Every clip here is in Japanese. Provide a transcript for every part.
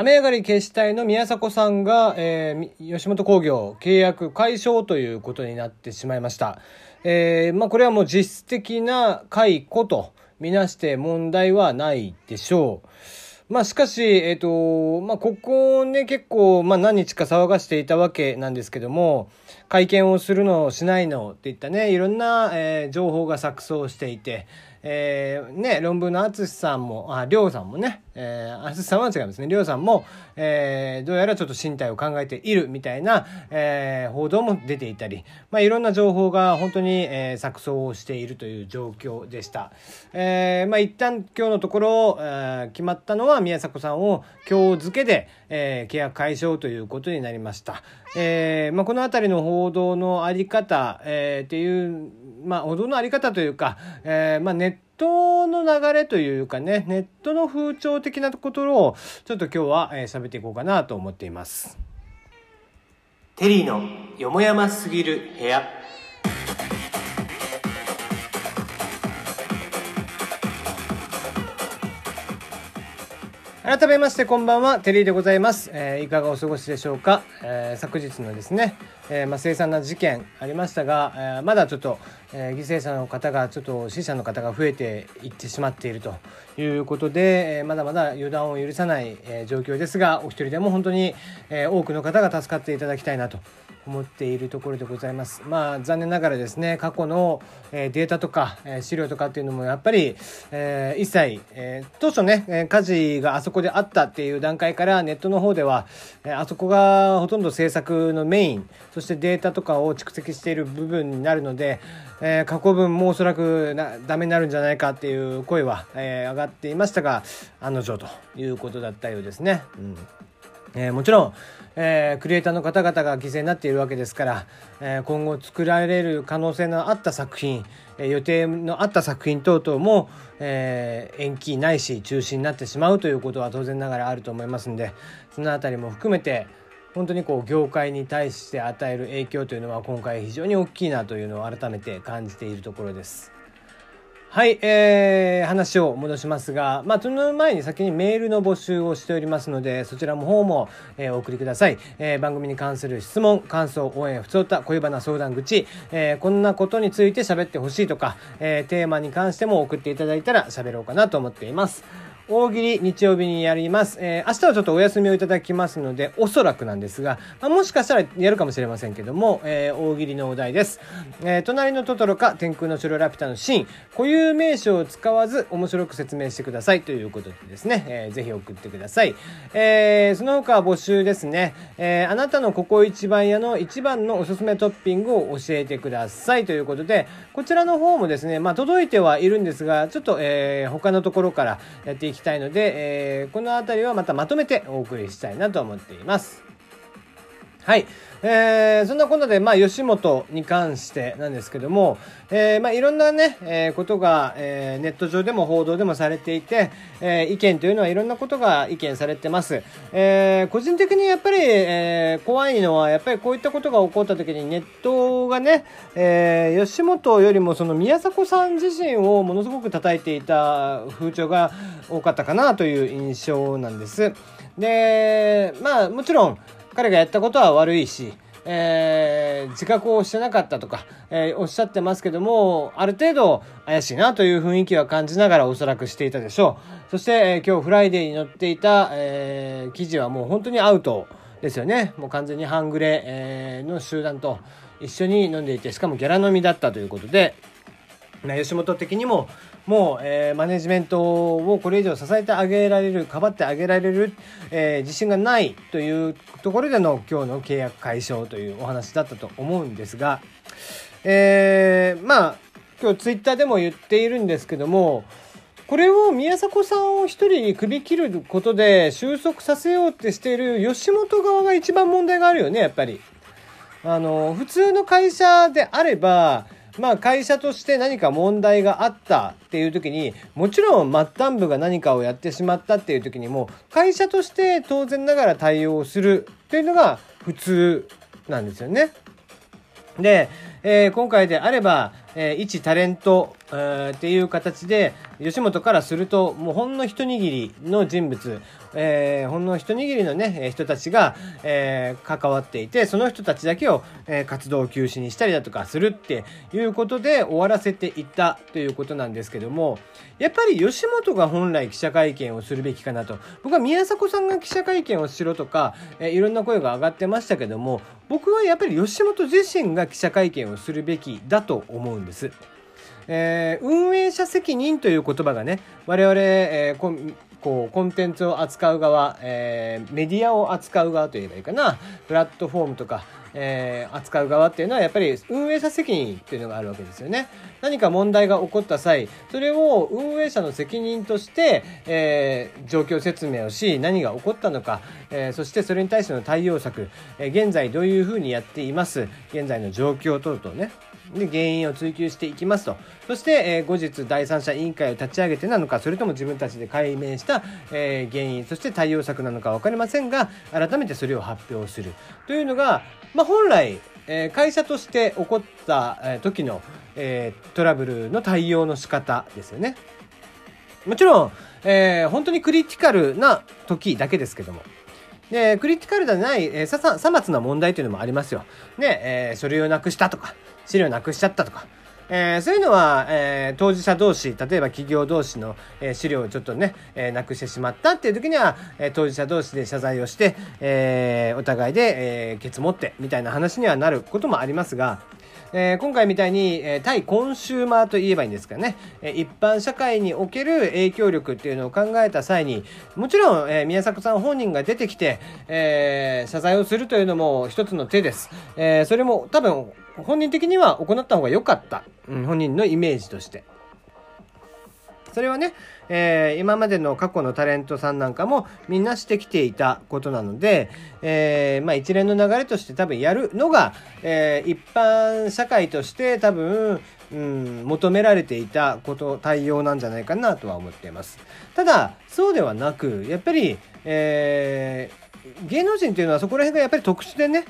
雨上がり決死隊の宮迫さんが、えー、吉本興業契約解消ということになってしまいました。えー、まあこれはもう実質的な解雇とみなして問題はないでしょう。まあしかし、えっ、ー、と、まあここね結構、ま何日か騒がしていたわけなんですけども、会見をするのをしないのっていったね、いろんな、え、情報が錯綜していて、え、ね、論文の淳さんも、あ、りょうさんもね、えー、淳さんは違いますね。りょうさんも、えー、どうやらちょっと身体を考えているみたいな、えー、報道も出ていたり、まあ、いろんな情報が本当に、えー、錯綜をしているという状況でした。えー、まあ、一旦今日のところ、えー、決まったのは宮迫さんを今日付けで、えー、契約解消ということになりました。えー、まあ、このあたりの報道のあり方、えー、っていう、まあ、報道のあり方というか、えー、まあ、ネットの流れというかね、ネットの風潮的なところを、ちょっと今日は喋、えー、っていこうかなと思っています。テリーのよもやますぎる部屋。改めましてこんばんは、テリーでございます。えー、いかがお過ごしでしょうか、えー、昨日のですね、えー、まあ、凄惨な事件ありましたが、えー、まだちょっと、えー、犠牲者の方がちょっと死者の方が増えていってしまっているということで、えー、まだまだ予断を許さない、えー、状況ですがお一人でも本当に、えー、多くの方が助かっていただきたいなと思っているところでございます。まあ残念ながらですね過去の、えー、データとか、えー、資料とかっていうのもやっぱり、えー、一切、えー、当初ね、火事があそこであったっていう段階からネットの方では、えー、あそこがほとんど制作のメインそしてデータとかを蓄積している部分になるので、えー、過去分もおそらくなダメになるんじゃないかっていう声は、えー、上がっていましたが案の定ということだったようですね。うんえー、もちろん、えー、クリエイターの方々が犠牲になっているわけですから、えー、今後作られる可能性のあった作品、え予定のあった作品等々も、え延期ないし中止になってしまうということは当然ながらあると思いますんでその辺りも含めて本当にこう業界に対して与える影響というのは今回非常に大きいなというのを改めて感じているところです。はい、えー、話を戻しますが、まあ、その前に先にメールの募集をしておりますので、そちらの方も、えー、お送りください。えー、番組に関する質問、感想、応援、ふつおた、恋バナ相談口、えー、こんなことについて喋ってほしいとか、えー、テーマに関しても送っていただいたら喋ろうかなと思っています。大喜利日曜日にやります。えー、明日はちょっとお休みをいただきますので、おそらくなんですが、まあ、もしかしたらやるかもしれませんけども、えー、大喜利のお題です。えー、隣のトトロか天空の城ラピュタのシーン、固有名詞を使わず面白く説明してくださいということでですね、えー、ぜひ送ってください。えー、その他は募集ですね、えー、あなたのここ一番屋の一番のおすすめトッピングを教えてくださいということで、こちらの方もですね、まあ届いてはいるんですが、ちょっと、えー、他のところからやっていきたいので、えー、この辺りはまたまとめてお送りしたいなと思っています。はい。えー、そんなことで、まあ、吉本に関してなんですけども、えー、まあ、いろんなね、えー、ことが、えー、ネット上でも報道でもされていて、えー、意見というのはいろんなことが意見されてます。えー、個人的にやっぱり、えー、怖いのは、やっぱりこういったことが起こった時にネットがね、えー、吉本よりもその宮迫さん自身をものすごく叩いていた風潮が多かったかなという印象なんです。で、まあ、もちろん、彼がやったことは悪いし、えー、自覚をしてなかったとか、えー、おっしゃってますけども、ある程度怪しいなという雰囲気は感じながらおそらくしていたでしょう。そして、えー、今日フライデーに載っていた、えー、記事はもう本当にアウトですよね。もう完全に半グレ、えー、の集団と一緒に飲んでいて、しかもギャラ飲みだったということで、吉本的にももう、えー、マネジメントをこれ以上支えてあげられる、かばってあげられる、えー、自信がないというところでの今日の契約解消というお話だったと思うんですが、えー、まあ、今日ツイッターでも言っているんですけども、これを宮迫さんを一人に首切ることで収束させようってしている吉本側が一番問題があるよね、やっぱり。あの、普通の会社であれば、まあ会社として何か問題があったっていう時に、もちろん末端部が何かをやってしまったっていう時にも、会社として当然ながら対応するというのが普通なんですよね。で、えー、今回であれば、えー、一タレントえー、っていう形で吉本からするともうほんの一握りの人物、えー、ほんの一握りのね人たちが、えー、関わっていてその人たちだけを、えー、活動休止にしたりだとかするっていうことで終わらせていったということなんですけどもやっぱり吉本が本来記者会見をするべきかなと。僕は宮迫さんが記者会見をしろとか、えー、いろんな声が上がってましたけども僕はやっぱり吉本自身が記者会見をするべきだと思うんです。えー、運営者責任という言葉がね我々、えー、ここうコンテンツを扱う側、えー、メディアを扱う側といえばいいかなプラットフォームとか、えー、扱う側っていうのはやっぱり運営者責任っていうのがあるわけですよね。何か問題が起こった際それを運営者の責任として、えー、状況説明をし何が起こったのか、えー、そしてそれに対しての対応策、えー、現在どういうふうにやっています。現在の状況等々ね。で原因を追求していきますとそして、え、後日第三者委員会を立ち上げてなのかそれとも自分たちで解明した、え、原因そして対応策なのか分かりませんが改めてそれを発表するというのが、まあ、本来、え、会社として起こった、時の、え、トラブルの対応の仕方ですよね。もちろん、えー、本当にクリティカルな時だけですけども。で、クリティカルではない、えー、さ、さ、さまつな問題というのもありますよ。ね、えー、書類をなくしたとか、資料なくしちゃったとか、えー、そういうのは、えー、当事者同士、例えば企業同士の、えー、資料をちょっとね、えー、なくしてしまったっていう時には、えー、当事者同士で謝罪をして、えー、お互いで、えー、ケツ持ってみたいな話にはなることもありますが、えー、今回みたいに、えー、対コンシューマーと言えばいいんですかね、えー、一般社会における影響力っていうのを考えた際に、もちろん、えー、宮迫さん本人が出てきて、えー、謝罪をするというのも一つの手です。えー、それも多分、本人的には行った方が良かった。うん、本人のイメージとして。それはね、えー、今までの過去のタレントさんなんかもみんなしてきていたことなので、えー、まあ一連の流れとして多分やるのが、えー、一般社会として多分、うん、求められていたこと、対応なんじゃないかなとは思っています。ただ、そうではなく、やっぱり、えー、芸能人っていうのはそこら辺がやっぱり特殊でね、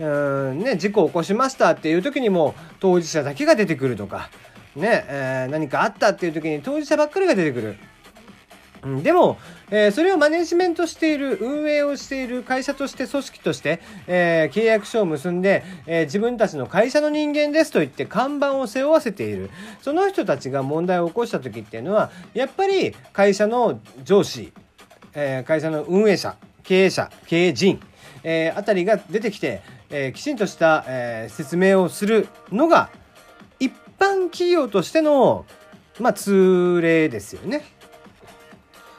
うんね、事故を起こしましたっていう時にも当事者だけが出てくるとか、ね、えー、何かあったっていう時に当事者ばっかりが出てくる。うん、でも、えー、それをマネジメントしている、運営をしている会社として、組織として、えー、契約書を結んで、えー、自分たちの会社の人間ですと言って看板を背負わせている。その人たちが問題を起こした時っていうのは、やっぱり会社の上司、え会社の運営者、経営者、経営陣、えあたりが出てきて、えきちんとした、え説明をするのが一、般企業としての、まあ、通例ですよね。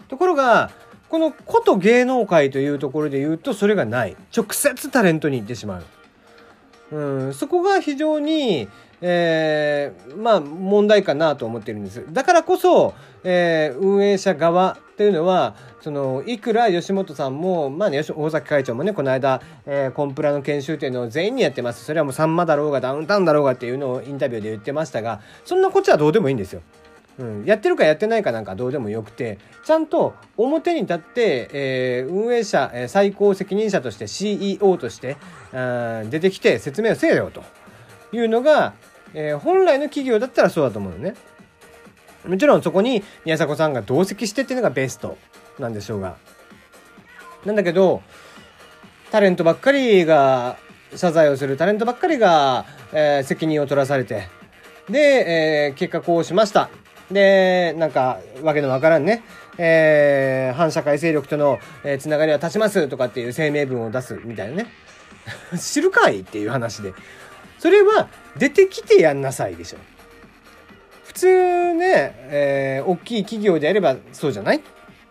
ところが、このこと芸能界というところで言うと、それがない。直接タレントに行ってしまう。うん、そこが非常に、えー、まあ問題かなと思ってるんです。だからこそ、えー、運営者側っていうのは、その、いくら吉本さんも、まあね、大崎会長もね、この間、えー、コンプラの研修っていうのを全員にやってます。それはもうさんまだろうがダウンタウンだろうがっていうのをインタビューで言ってましたが、そんなこっちはどうでもいいんですよ。うん、やってるかやってないかなんかどうでもよくて、ちゃんと表に立って、えー、運営者、えー、最高責任者として CEO として、出てきて説明をせよというのが、えー、本来の企業だったらそうだと思うのね。もちろんそこに宮迫さんが同席してっていうのがベストなんでしょうが。なんだけど、タレントばっかりが謝罪をする、タレントばっかりが、えー、責任を取らされて、で、えー、結果こうしました。で、なんか、わけのわからんね、えー、反社会勢力との、えー、つながりは断ちますとかっていう声明文を出すみたいなね。知るかいっていう話で。それは出てきてやんなさいでしょ。普通ね、えー、大きい企業であればそうじゃない？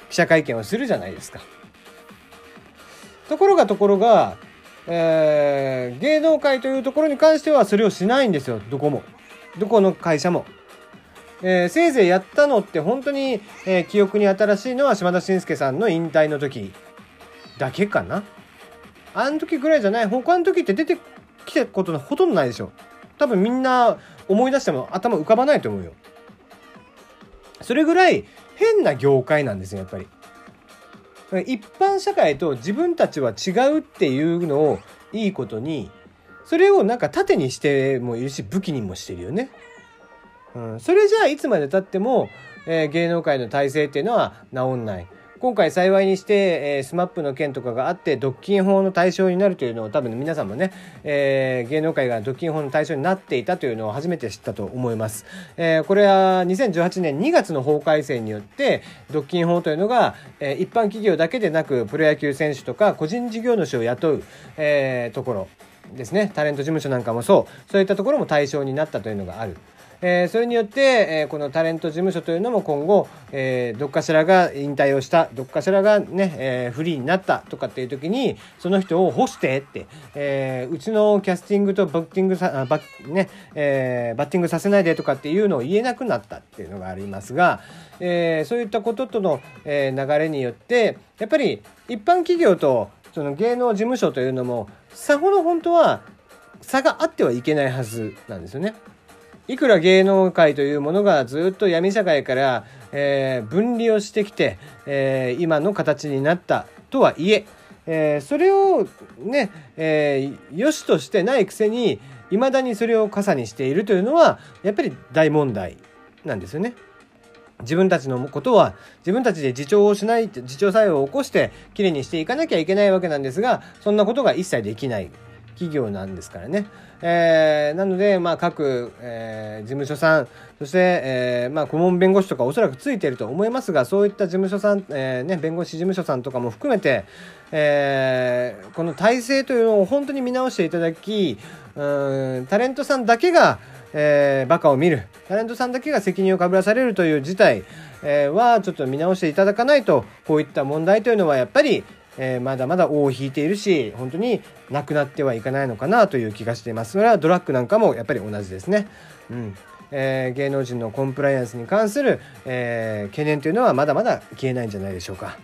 記者会見をするじゃないですか。ところがところが、えー、芸能界というところに関してはそれをしないんですよ、どこも。どこの会社も。えー、せいぜいやったのって本当に、えー、記憶に新しいのは島田紳介さんの引退の時だけかな。あの時ぐらいじゃない？他の時って出てきたことほとんどないでしょ。多分みんな思い出しても頭浮かばないと思うよ。それぐらい変な業界なんですよ、やっぱり。一般社会と自分たちは違うっていうのをいいことに、それをなんか盾にしてもいるし、武器にもしてるよね。うん、それじゃあいつまでたっても、えー、芸能界の体制っていうのは治んない。今回幸いにして、えー、 SMAP の件とかがあって独禁法の対象になるというのを多分皆さんもね、えー、芸能界が独禁法の対象になっていたというのを初めて知ったと思います。えー、これは2018年2月の法改正によって独禁法というのが、えー、一般企業だけでなくプロ野球選手とか個人事業主を雇う、えー、ところですねタレント事務所なんかもそうそういったところも対象になったというのがある。えー、それによって、えー、このタレント事務所というのも今後、えー、どっかしらが引退をしたどっかしらがね、え、フリーになったとかっていう時にその人を干してって、え、うちのキャスティングとバッティングさバッ,、ねえ、バッティングさせないでとかっていうのを言えなくなったっていうのがありますが、え、そういったこととの、え、流れによってやっぱり一般企業とその芸能事務所というのもさほど本当は差があってはいけないはずなんですよね。いくら芸能界というものがずっと闇社会から、えー、分離をしてきて、えー、今の形になったとはいええー、それをね、えー、良しとしてないくせに未だにそれを傘にしているというのはやっぱり大問題なんですよね。自分たちのことは自分たちで自重をしない自重作用を起こしてきれいにしていかなきゃいけないわけなんですがそんなことが一切できない企業なんですからね。えー、なので、まあ、各、えー、事務所さん、そして、えー、まあ、顧問弁護士とかおそらくついていると思いますが、そういった事務所さん、えー、ね、弁護士事務所さんとかも含めて、えー、この体制というのを本当に見直していただき、うん、タレントさんだけが、えー、バカを見る、タレントさんだけが責任をかぶらされるという事態、えー、はちょっと見直していただかないと、こういった問題というのはやっぱり、えー、まだまだ尾を引いているし本当になくなってはいかないのかなという気がしています。それはドラッグなんかもやっぱり同じですね。うん。えー、芸能人のコンプライアンスに関する、えー、懸念というのはまだまだ消えないんじゃないでしょうか。